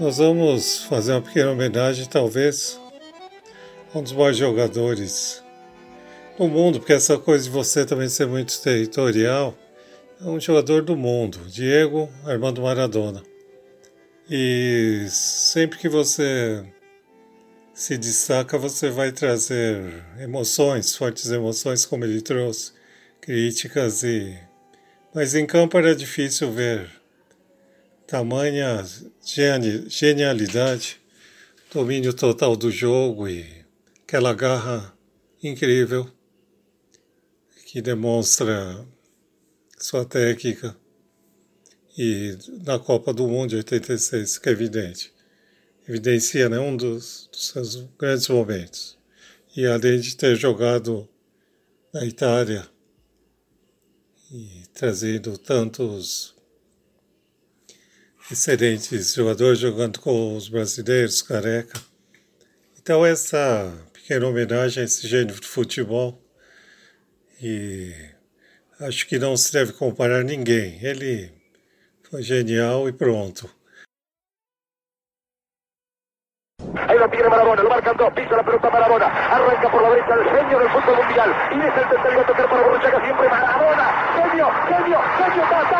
Nós vamos fazer uma pequena homenagem, talvez, a um dos maiores jogadores do mundo, porque essa coisa de você também ser muito territorial, é um jogador do mundo, Diego Armando Maradona. E sempre que você se destaca, você vai trazer emoções, fortes emoções, como ele trouxe, críticas e. Mas em campo era difícil ver tamanha genialidade, domínio total do jogo e aquela garra incrível que demonstra sua técnica e na Copa do Mundo de 86, que é evidente. Evidencia né, um dos, dos seus grandes momentos. E além de ter jogado na Itália e trazido tantos excelentes jogadores jogando com os brasileiros, careca. Então essa pequena homenagem a esse gênio de futebol e acho que não se deve comparar ninguém. Ele foi genial e pronto. Ahí lo tiene Marabona, lo marcan dos, pisa la pelota Marabona, arranca por la derecha el genio del fútbol mundial, y es el tercero a tocar para Borruchaga siempre Marabona, genio, genio, genio, ta,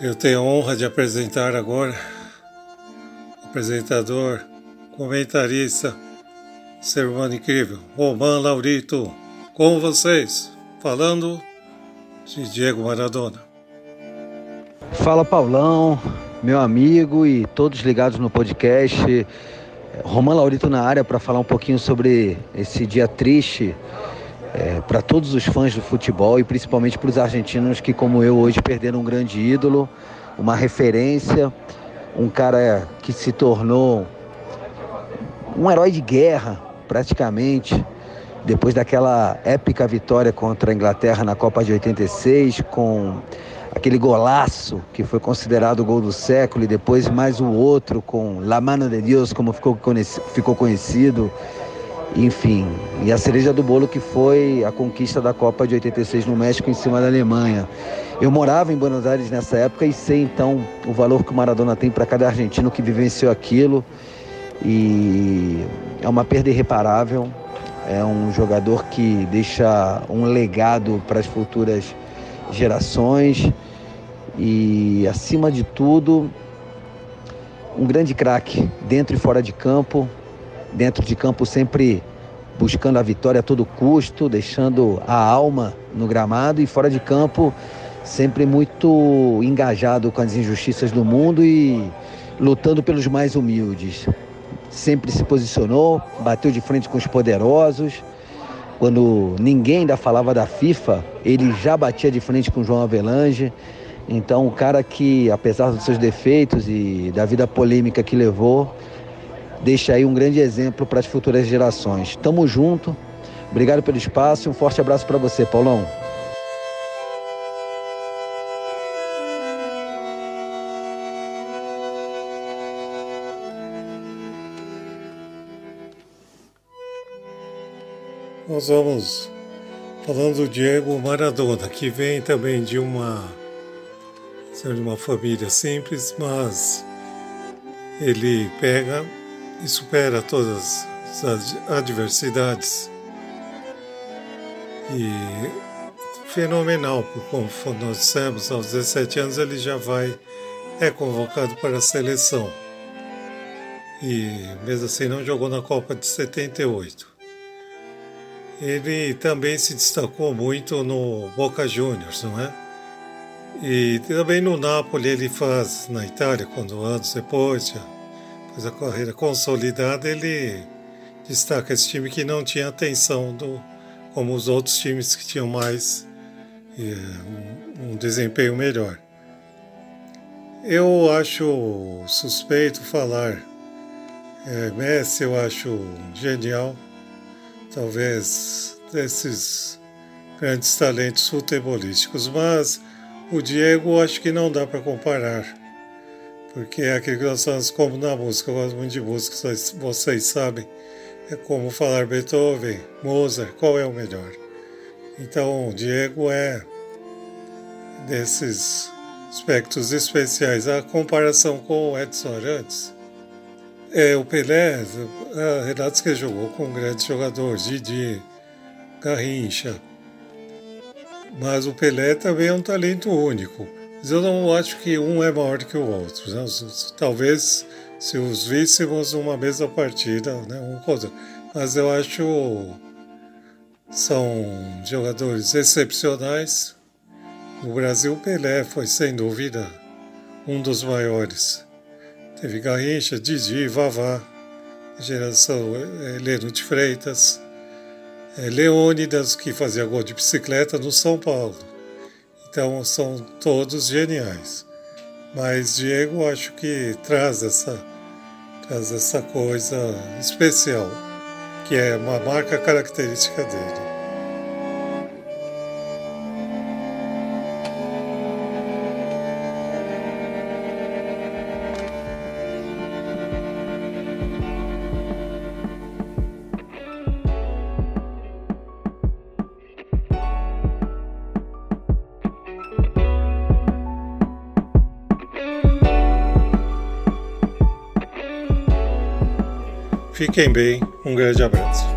Eu tenho a honra de apresentar agora apresentador, comentarista, ser humano incrível, Roman Laurito, com vocês, falando de Diego Maradona. Fala Paulão, meu amigo e todos ligados no podcast. Roman Laurito na área para falar um pouquinho sobre esse dia triste é, para todos os fãs do futebol e principalmente para os argentinos que, como eu, hoje perderam um grande ídolo, uma referência, um cara que se tornou um herói de guerra, praticamente, depois daquela épica vitória contra a Inglaterra na Copa de 86, com aquele golaço que foi considerado o gol do século e depois mais o outro com La Mano de Deus, como ficou, ficou conhecido. Enfim, e a cereja do bolo que foi a conquista da Copa de 86 no México em cima da Alemanha. Eu morava em Buenos Aires nessa época e sei então o valor que o Maradona tem para cada argentino que vivenciou aquilo. E é uma perda irreparável. É um jogador que deixa um legado para as futuras gerações e, acima de tudo, um grande craque dentro e fora de campo. Dentro de campo sempre buscando a vitória a todo custo, deixando a alma no gramado e fora de campo sempre muito engajado com as injustiças do mundo e lutando pelos mais humildes. Sempre se posicionou, bateu de frente com os poderosos quando ninguém ainda falava da FIFA, ele já batia de frente com João Avelange. Então, o cara que, apesar dos seus defeitos e da vida polêmica que levou, deixa aí um grande exemplo para as futuras gerações. Tamo junto. Obrigado pelo espaço e um forte abraço para você, Paulão. Nós vamos falando do Diego Maradona, que vem também de uma, de uma família simples, mas ele pega e supera todas as adversidades E fenomenal, porque como nós dissemos, aos 17 anos ele já vai, é convocado para a seleção. E mesmo assim não jogou na Copa de 78. Ele também se destacou muito no Boca Juniors, não é? E também no Napoli ele faz, na Itália, quando anos depois, depois da carreira consolidada, ele destaca esse time que não tinha atenção do, como os outros times que tinham mais um, um desempenho melhor. Eu acho suspeito falar é, Messi, eu acho genial talvez desses grandes talentos futebolísticos, mas o Diego acho que não dá para comparar, porque é aquilo que nós falamos como na música, eu gosto muito de música, vocês, sabem, é como falar Beethoven, Mozart, qual é o melhor? Então, o Diego é desses aspectos especiais. A comparação com o Edson Arantes, é, o Pelé, a Renato que jogou com grandes jogadores, Didi, Garrincha. Mas o Pelé também é um talento único. Mas eu não acho que um é maior que o outro. Né? Talvez se os víssemos numa mesma partida, né? um contra. Mas eu acho são jogadores excepcionais. No Brasil, Pelé foi sem dúvida um dos maiores. Teve Garrincha, Didi, Vavá, geração é, Leno de Freitas, Leônidas, que fazia gol de bicicleta no São Paulo. Então são todos geniais. Mas Diego acho que traz essa, traz essa coisa especial, que é uma marca característica dele. Fiquem bem, um grande abraço.